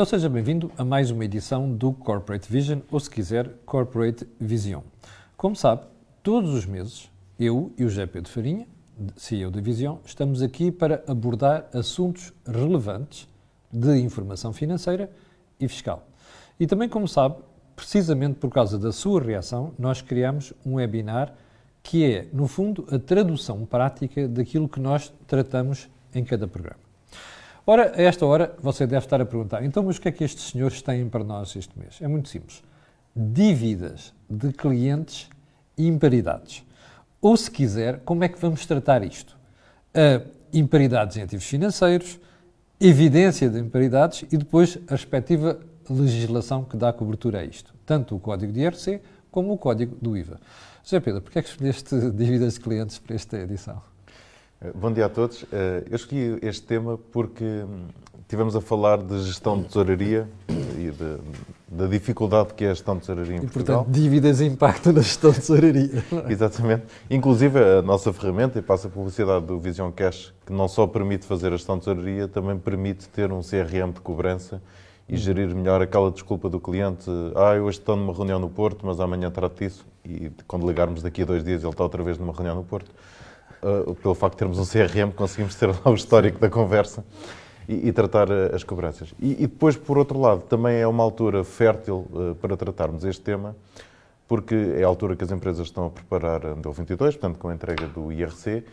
Então seja bem-vindo a mais uma edição do Corporate Vision, ou se quiser, Corporate Vision. Como sabe, todos os meses, eu e o José Pedro Farinha, CEO da Vision, estamos aqui para abordar assuntos relevantes de informação financeira e fiscal. E também, como sabe, precisamente por causa da sua reação, nós criamos um webinar que é, no fundo, a tradução prática daquilo que nós tratamos em cada programa. Ora, a esta hora você deve estar a perguntar, então, mas o que é que estes senhores têm para nós este mês? É muito simples. Dívidas de clientes e imparidades. Ou, se quiser, como é que vamos tratar isto? Uh, imparidades em ativos financeiros, evidência de imparidades e depois a respectiva legislação que dá cobertura a isto. Tanto o código de IRC como o código do IVA. José Pedro, porquê é que escolheste dívidas de clientes para esta edição? Eh, bom dia a todos. Eh, eu escolhi este tema porque hum, tivemos a falar de gestão de tesouraria e de, da dificuldade que é a gestão de tesouraria em e, Portugal. portanto, dívidas impactam na gestão de tesouraria. Exatamente. Inclusive, a nossa ferramenta, e passa a publicidade do Vision Cash, que não só permite fazer a gestão de tesouraria, também permite ter um CRM de cobrança e gerir melhor aquela desculpa do cliente. Ah, eu hoje estou numa reunião no Porto, mas amanhã trato disso. E quando ligarmos daqui a dois dias, ele está outra vez numa reunião no Porto uh, pelo facto de termos um CRM, conseguimos ter lá o histórico da conversa e, e tratar uh, as cobranças. E, e, depois, por outro lado, também é uma altura fértil uh, para tratarmos este tema, porque é a altura que as empresas estão a preparar a 2022, portanto, com a entrega do IRC,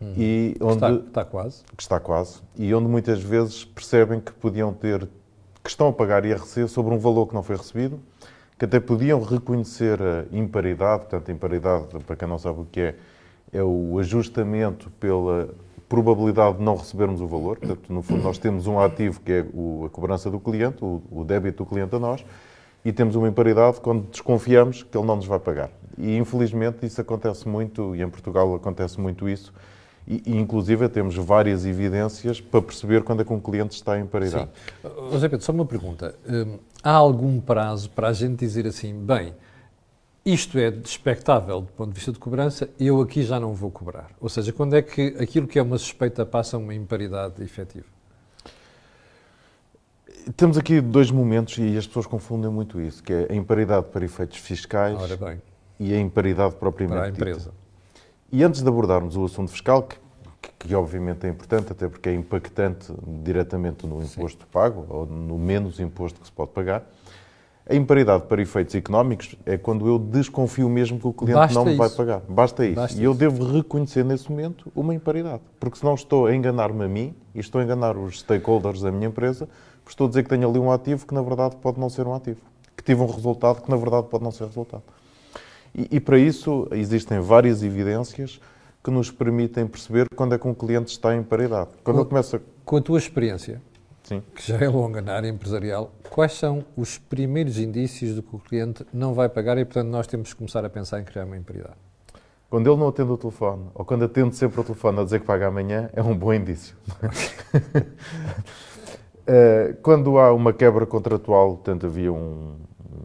hum. e onde está, está, quase. Que está quase. E onde muitas vezes percebem que podiam ter, que estão a pagar IRC sobre um valor que não foi recebido, que até podiam reconhecer a imparidade, portanto, imparidade, para quem não sabe o que é, é o ajustamento pela probabilidade de não recebermos o valor. Portanto, no fundo, nós temos um ativo que é a cobrança do cliente, o débito do cliente a nós, e temos uma imparidade quando desconfiamos que ele não nos vai pagar. E, infelizmente, isso acontece muito, e em Portugal acontece muito isso, e, e, inclusive temos várias evidências para perceber quando é que um cliente está em paridade. José Pedro, só uma pergunta. Hum, há algum prazo para a gente dizer assim, bem, isto é expectável do ponto de vista de cobrança, eu aqui já não vou cobrar. Ou seja, quando é que aquilo que é uma suspeita passa a uma imparidade efetiva? Temos aqui dois momentos e as pessoas confundem muito isso, que é a imparidade para efeitos fiscais e a imparidade propriamente para a empresa. Dita. E antes de abordarmos o assunto fiscal, que, que, que, obviamente é importante, até porque é impactante diretamente no imposto Sim. pago, ou no menos imposto que se pode pagar, a imparidade para efeitos económicos é quando eu desconfio mesmo que o cliente Basta não me isso. vai pagar. Basta isso. Basta e eu devo reconhecer nesse momento uma imparidade. Porque senão estou a enganar-me a mim e estou a enganar os stakeholders da minha empresa, porque estou a dizer que tenho ali um ativo que na verdade pode não ser um ativo. Que tive um resultado que na verdade pode não ser resultado. E, e para isso existem várias evidências que nos permitem perceber quando é que um cliente está em paridade. Quando com, começa... com a tua experiência, Sim. que já é longa na área empresarial, quais são os primeiros indícios de que o cliente não vai pagar e, portanto, nós temos que começar a pensar em criar uma imparidade? Quando ele não atende o telefone, ou quando atende sempre o telefone a dizer que paga amanhã, é um bom indício. Eh, quando há uma quebra contratual, portanto, havia um,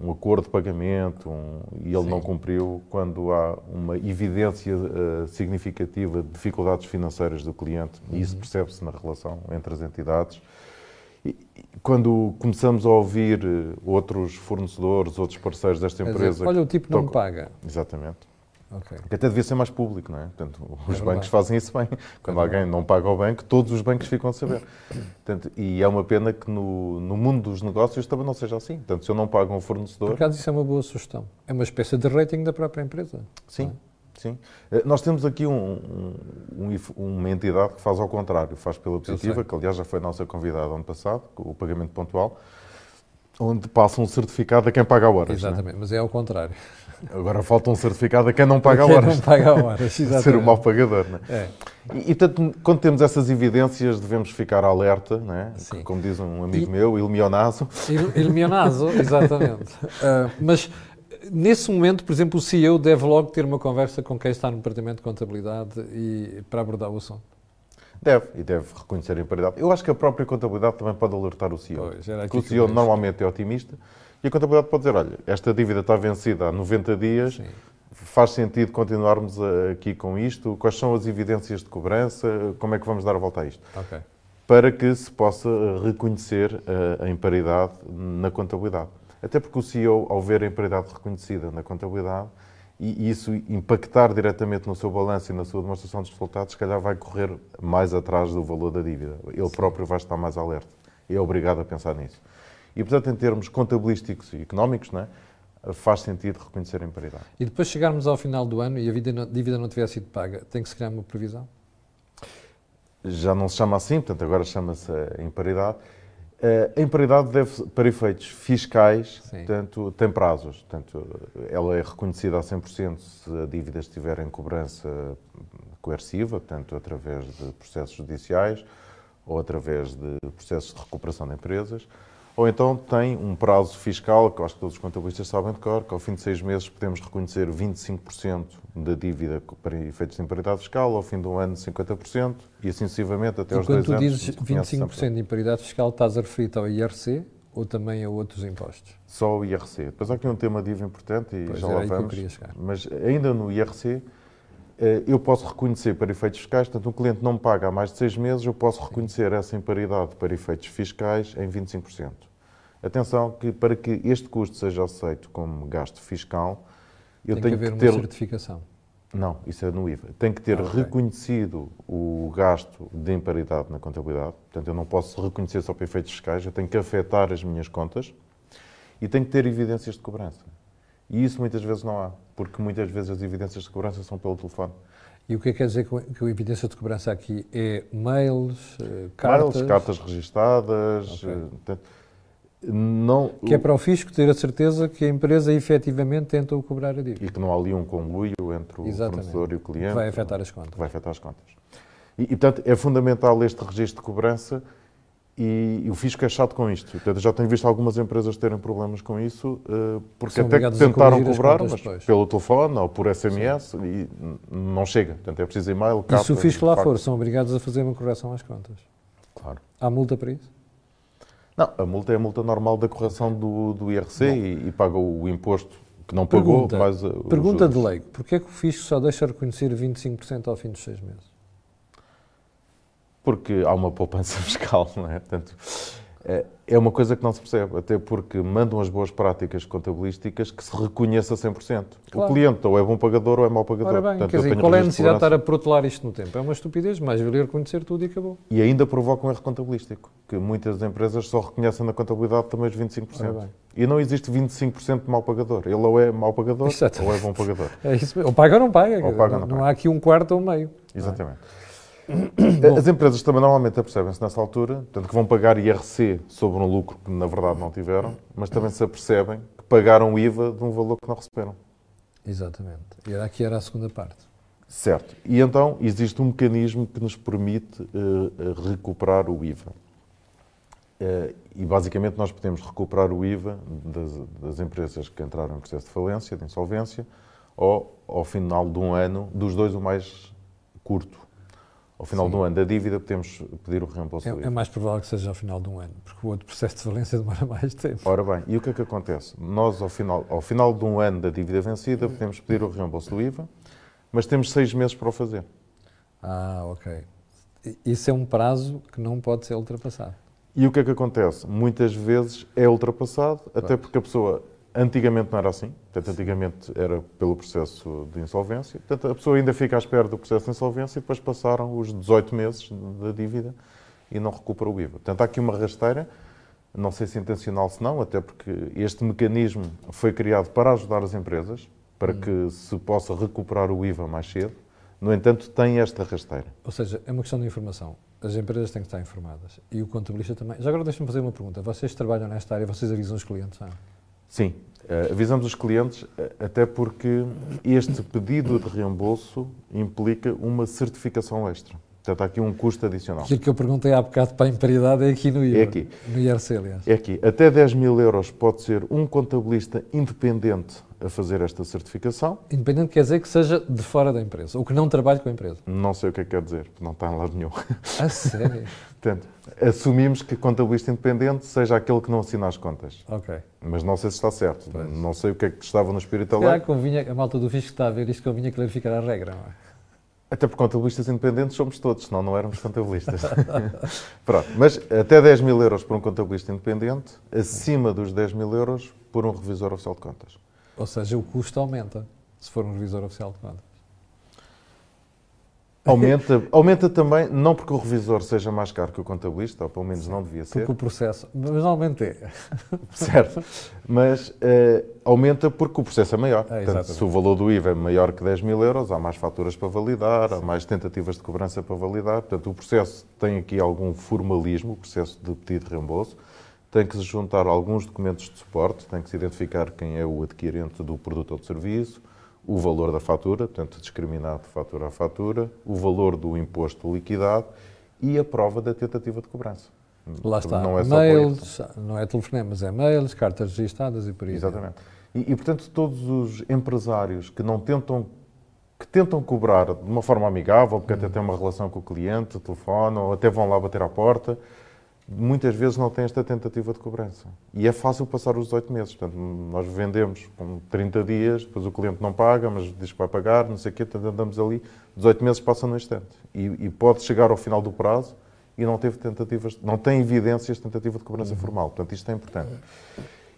um acordo de pagamento um, e ele Sim. não cumpriu, quando há uma evidência uh, significativa de dificuldades financeiras do cliente, uhum. e isso uhum. percebe-se na relação entre as entidades, quando começamos a ouvir eh, outros fornecedores, outros parceiros desta empresa. Dizer, olha, o tipo não paga. Exatamente. Okay. Que até devia ser mais público, não é? Portanto, os é bancos fazem isso bem. Quando é alguém não paga ao banco, todos os bancos ficam a saber. Portanto, e é uma pena que no, no mundo dos negócios também não seja assim. Portanto, se eu não pago um fornecedor. Por acaso, isso é uma boa sugestão. É uma espécie de rating da própria empresa. Sim. Sim. Eh, nós temos aqui um, um, uma entidade que faz ao contrário, faz pela positiva, que aliás já foi nossa convidada ano passado, o pagamento pontual, onde passa um certificado a quem paga horas. É? Exatamente, é? mas é ao contrário. Agora falta um certificado a quem não paga quem horas. não paga horas, exatamente. Ser o mau pagador, não é? é. E, e portanto, quando temos essas evidências, devemos ficar alerta, não é? Sim. Como diz um amigo e... meu, il mionazo. Il, il mionazo, exatamente. uh, mas Nesse momento, por exemplo, o CEO deve logo ter uma conversa com quem está no departamento de contabilidade e, para abordar o assunto. Deve, e deve reconhecer a imparidade. Eu acho que a própria contabilidade também pode alertar o CEO. Pois, porque o CEO normalmente é otimista e a contabilidade pode dizer, olha, esta dívida está vencida há 90 dias, Sim. faz sentido continuarmos aqui com isto? Quais são as evidências de cobrança? Como é que vamos dar a volta a isto? Ok. para que se possa reconhecer a, a imparidade na contabilidade. Até porque o CEO, ao ver a imparidade reconhecida na contabilidade, e isso impactar diretamente no seu balanço e na sua demonstração de resultados, se calhar vai correr mais atrás do valor da dívida. Ele próprio vai estar mais alerta. E é obrigado a pensar nisso. E, portanto, em termos contabilísticos e económicos, não é? faz sentido reconhecer a imparidade. E depois chegarmos ao final do ano e a dívida não tiver sido paga, tem que se criar uma previsão? Já não se chama assim, portanto, agora chama-se imparidade. Eh, a imparidade deve, para efeitos fiscais, portanto, tem prazos. Portanto, ela é reconhecida a 100% se a dívida estiver em cobrança coerciva, portanto, através de processos judiciais ou através de processos de recuperação de empresas ou então tem um prazo fiscal, que eu acho que todos os contabilistas sabem de cor, que ao fim de seis meses podemos reconhecer 25% da dívida para efeitos de imparidade fiscal, ao fim de um ano 50% e assim sucessivamente até e aos dois anos. Quando tu dizes 25% de imparidade fiscal, estás a referir ao IRC ou também a outros impostos? Só o IRC. Depois há aqui um tema de IVA importante e pois já lá vamos. Mas ainda no IRC, eu posso reconhecer para efeitos fiscais, portanto, um cliente não me paga há mais de seis meses, eu posso reconhecer essa imparidade para efeitos fiscais em 25%. Atenção que para que este custo seja aceito como gasto fiscal, eu Tem tenho que haver que ter... uma certificação. Não, isso é no IVA. Tem que ter ah, okay. reconhecido o gasto de imparidade na contabilidade. Portanto, eu não posso reconhecer só para efeitos fiscais, eu tenho que afetar as minhas contas e tenho que ter evidências de cobrança. E isso muitas vezes não há, porque muitas vezes as evidências de cobrança são pelo telefone. E o que é que quer dizer que a evidência de cobrança aqui é mails, eh, cartas? Mails, cartas registadas. Okay. Eh, não, que é para o fisco ter a certeza que a empresa efetivamente tentou cobrar a dívida. E que não há ali um conluio entre o Exatamente. fornecedor e o cliente. Que vai afetar as contas. vai afetar as contas. E, e, portanto, é fundamental este registro de cobrança e, o fisco é chato com isto. Portanto, já tenho visto algumas empresas terem problemas com isso, uh, porque São até que tentaram cobrar, mas depois. pelo telefone ou por SMS Sim. e não chega. Portanto, é preciso e-mail. E se o fisco lá for, são obrigados a fazer uma correção às contas? Claro. Há multa para isso? Não, a multa é a multa normal da correção do, do IRC e, e, paga o imposto que não pagou. Pergunta, mais pergunta de lei: porquê é que o fisco só deixa reconhecer 25% ao fim dos seis meses? Porque há uma poupança fiscal, não é? Portanto, é, é uma coisa que não se percebe, até porque mandam as boas práticas contabilísticas que se reconheça 100%. Claro. O cliente ou é bom pagador ou é mau pagador. Ora bem, Portanto, quer dizer, qual é a necessidade de estar a protelar isto no tempo? É uma estupidez, mais valer reconhecer tudo e acabou. E ainda provoca um erro contabilístico, que muitas empresas só reconhecem na contabilidade também os 25%. E não existe 25% de mau pagador. Ele ou é mau pagador ou é bom pagador. É isso. Ou paga ou não paga. Ou paga, não, não, não há aqui um quarto ou meio. Exatamente. As empresas também normalmente apercebem-se nessa altura, portanto, que vão pagar IRC sobre um lucro que na verdade não tiveram, mas também se apercebem que pagaram IVA de um valor que não receberam. Exatamente. E aqui era a segunda parte. Certo. E então existe um mecanismo que nos permite uh, recuperar o IVA. Uh, e basicamente nós podemos recuperar o IVA das, das, empresas que entraram em processo de falência, de insolvência, ou ao final de um ano, dos dois o mais curto ao final Sim. do ano da dívida, podemos pedir o reembolso é, do IVA. É mais provável que seja ao final de um ano, porque o outro processo de falência demora mais tempo. Ora bem, e o que é que acontece? Nós, ao final, ao final de um ano da dívida vencida, podemos pedir o reembolso do IVA, mas temos seis meses para o fazer. Ah, ok. Isso é um prazo que não pode ser ultrapassado. E o que é que acontece? Muitas vezes é ultrapassado, até porque a pessoa Antigamente não era assim, portanto, antigamente era pelo processo de insolvência. Portanto, a pessoa ainda fica à espera do processo de insolvência e depois passaram os 18 meses da dívida e não recupera o IVA. Portanto, há aqui uma rasteira, não sei se intencional se não, até porque este mecanismo foi criado para ajudar as empresas, para hum. que se possa recuperar o IVA mais cedo. No entanto, tem esta rasteira. Ou seja, é uma questão de informação. As empresas têm que estar informadas. E o contabilista também. Já agora deixa-me fazer uma pergunta. Vocês trabalham nesta área, vocês avisam os clientes? Não? Sim, uh, avisamos os clientes, uh, até porque este pedido de reembolso implica uma certificação extra. Portanto, há aqui um custo adicional. O que eu perguntei há bocado para a imparidade é aqui no IVA. É aqui. No IRC, aliás. É aqui. Até 10 mil euros pode ser um contabilista independente a fazer esta certificação. Independente quer dizer que seja de fora da empresa, ou que não trabalhe com a empresa. Não sei o que é que quer dizer, não está em lado nenhum. A sério? Portanto, assumimos que contabilista independente seja aquele que não assina as contas. Ok. Mas não sei se está certo. Pois. Não sei o que é que estava no espírito da lei. convinha, a malta do fisco está a ver isto, convinha clarificar a regra, não é? Até por contabilistas independentes somos todos, senão não éramos contabilistas. Pronto, mas até 10 mil euros por um contabilista independente, acima dos 10 mil euros por um revisor oficial de contas. Ou seja, o custo aumenta se for um revisor oficial de contas. Aumenta, aumenta também, não porque o revisor seja mais caro que o contabilista, ou pelo menos não devia ser. Porque o processo, mas normalmente é. Certo, mas uh, aumenta porque o processo é maior. É, Portanto, se o valor do IVA é maior que 10 mil euros, há mais faturas para validar, há mais tentativas de cobrança para validar. Portanto, o processo tem aqui algum formalismo, o processo de pedido de reembolso. Tem que se juntar alguns documentos de suporte, tem que se identificar quem é o adquirente do produto ou do serviço, o valor da fatura, portanto, discriminado de fatura a fatura, o valor do imposto liquidado e a prova da tentativa de cobrança. Lá está. Não é mails, não é telefonemas, é mails, cartas registadas e por aí. Exatamente. E, e, portanto, todos os empresários que não tentam que tentam cobrar de uma forma amigável, porque hum. até têm uma relação com o cliente, telefonam, ou até vão lá bater à porta, muitas vezes não tem esta tentativa de cobrança. E é fácil passar os 18 meses. Portanto, nós vendemos com 30 dias, depois o cliente não paga, mas diz que vai pagar, não sei o quê, andamos ali, 18 meses passam no instante. E, e, pode chegar ao final do prazo e não teve tentativas, não tem evidências de tentativa de cobrança uhum. formal. Portanto, isto é importante.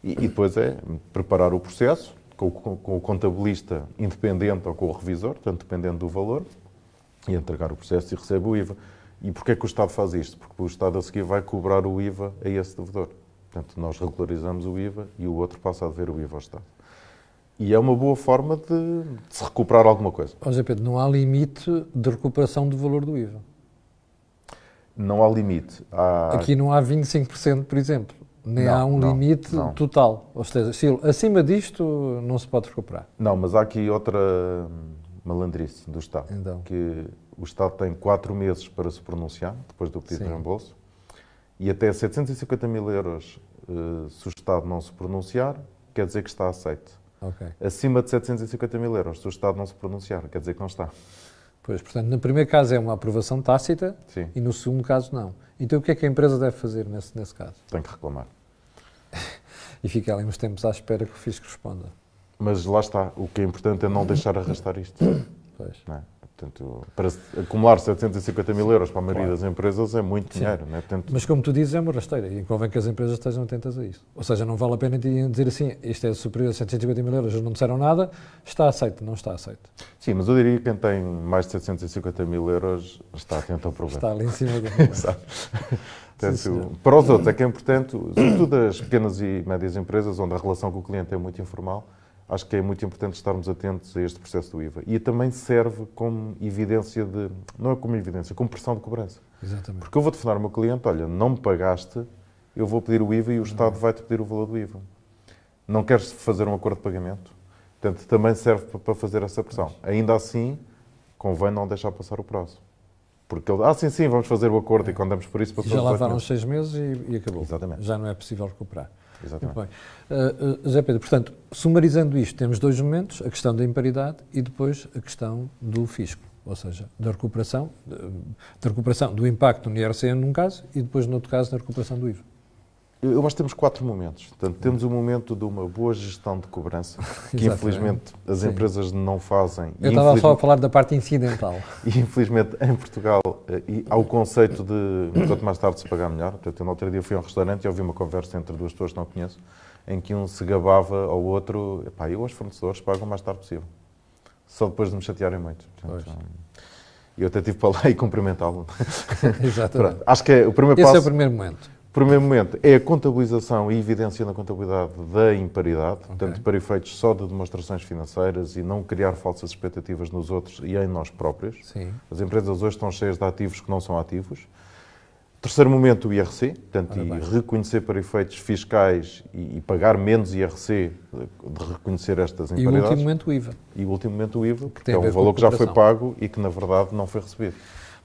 E, e, depois é preparar o processo com, com, com o contabilista independente ou com o revisor, portanto, dependendo do valor, e entregar o processo e recebe o IVA. E porquê que o Estado faz isto? Porque o Estado a seguir vai cobrar o IVA a esse devedor. Portanto, nós regularizamos o IVA e o outro passa a dever o IVA ao Estado. E é uma boa forma de, de se recuperar alguma coisa. Ó José Pedro, não há limite de recuperação do valor do IVA? Não há limite. Há... Aqui não há 25%, por exemplo. Nem não, há um não, limite não. total. Ou seja, se acima disto não se pode recuperar. Não, mas há aqui outra malandrice do Estado. Então. Que o Estado tem quatro meses para se pronunciar, depois do pedido Sim. de reembolso, e até 750 mil euros, uh, se o Estado não se pronunciar, quer dizer que está aceito. Okay. Acima de 750 mil euros, se o Estado não se pronunciar, quer dizer que não está. Pois, portanto, no primeiro caso é uma aprovação tácita Sim. e no segundo caso não. Então o que é que a empresa deve fazer nesse, nesse caso? Tem que reclamar. e fica ali uns tempos à espera que o fisco responda. Mas lá está, o que é importante é não deixar arrastar isto. Pois. Não é? Portanto, para acumular 750 mil euros para a maioria claro. das empresas é muito Sim. dinheiro. Né? Portanto... Mas como tu dizes, é uma rasteira e convém que as empresas estejam atentas a isso. Ou seja, não vale a pena dizer assim, isto é superior a 750 mil euros, não disseram nada, está aceito, não está aceito. Sim, mas eu diria que quem tem mais de 750 mil euros está atento ao problema. Está ali em cima do Exato. Portanto, para os outros é que é importante, sobretudo as pequenas e médias empresas, onde a relação com o cliente é muito informal, acho que é muito importante estarmos atentos a este processo do IVA. E também serve como evidência de. Não é como evidência, como pressão de cobrança. Exatamente. Porque eu vou telefonar ao meu cliente: olha, não me pagaste, eu vou pedir o IVA e o Estado vai-te pedir o valor do IVA. Não queres fazer um acordo de pagamento? Portanto, também serve para fazer essa pressão. Ainda assim, convém não deixar passar o prazo. Porque ele, ah, sim, sim, vamos fazer o acordo e quando damos por isso... Já lá levaram seis meses e, e acabou. Exatamente. Já não é possível recuperar. Exatamente. Uh, uh, Zé Pedro, portanto, sumarizando isto, temos dois momentos, a questão da imparidade e depois a questão do fisco, ou seja, da recuperação, da recuperação do impacto no IRC num caso e depois, no outro caso, da recuperação do IVA. Eu acho que temos quatro momentos. Portanto, temos o momento de uma boa gestão de cobrança, que infelizmente as Sim. empresas não fazem. Eu estava só a falar da parte incidental. E infelizmente em Portugal eh, e há o conceito de quanto mais tarde se pagar melhor. Portanto, eu no outro dia fui a um restaurante e ouvi uma conversa entre duas pessoas que não conheço, em que um se gabava ao outro, epá, eu os fornecedores pagam o mais tarde possível. Só depois de me chatearem muito. Portanto, eu até tive para lá e cumprimentá-lo. Exatamente. Pronto, acho que é o primeiro Esse passo. é o primeiro momento primeiro momento é a contabilização e evidência na contabilidade da imparidade, okay. portanto, para efeitos só de demonstrações financeiras e não criar falsas expectativas nos outros e em nós próprios. Sim. As empresas hoje estão cheias de ativos que não são ativos. Terceiro momento, o IRC, portanto, reconhecer para efeitos fiscais e, e, pagar menos IRC de reconhecer estas imparidades. E o último momento, o IVA. E o último momento, o IVA, que, que é um valor que já foi pago e que, na verdade, não foi recebido.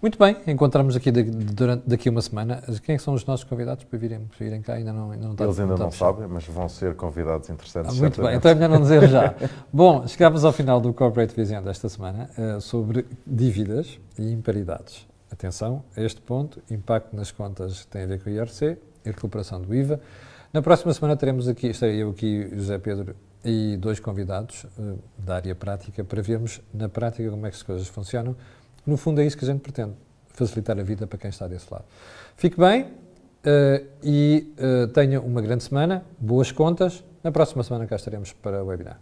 Muito bem, encontramos aqui durante, daqui a uma semana. Quem são os nossos convidados para virem, para virem cá? Ainda não, ainda não Eles ainda não, sabem, mas vão ser convidados interessantes. Ah, muito bem, então é melhor não dizer já. Bom, chegamos ao final do Corporate Vision desta semana uh, sobre dívidas e imparidades. Atenção a este ponto, impacto nas contas tem a ver com o IRC e recuperação do IVA. Na próxima semana teremos aqui, estarei eu aqui, José Pedro, e dois convidados uh, da área prática para vermos na prática como é que as coisas funcionam No fundo é isso que a gente pretende, facilitar a vida para quem está desse lado. Fique bem uh, e uh, tenha uma grande semana, boas contas. Na próxima semana cá estaremos para o webinar.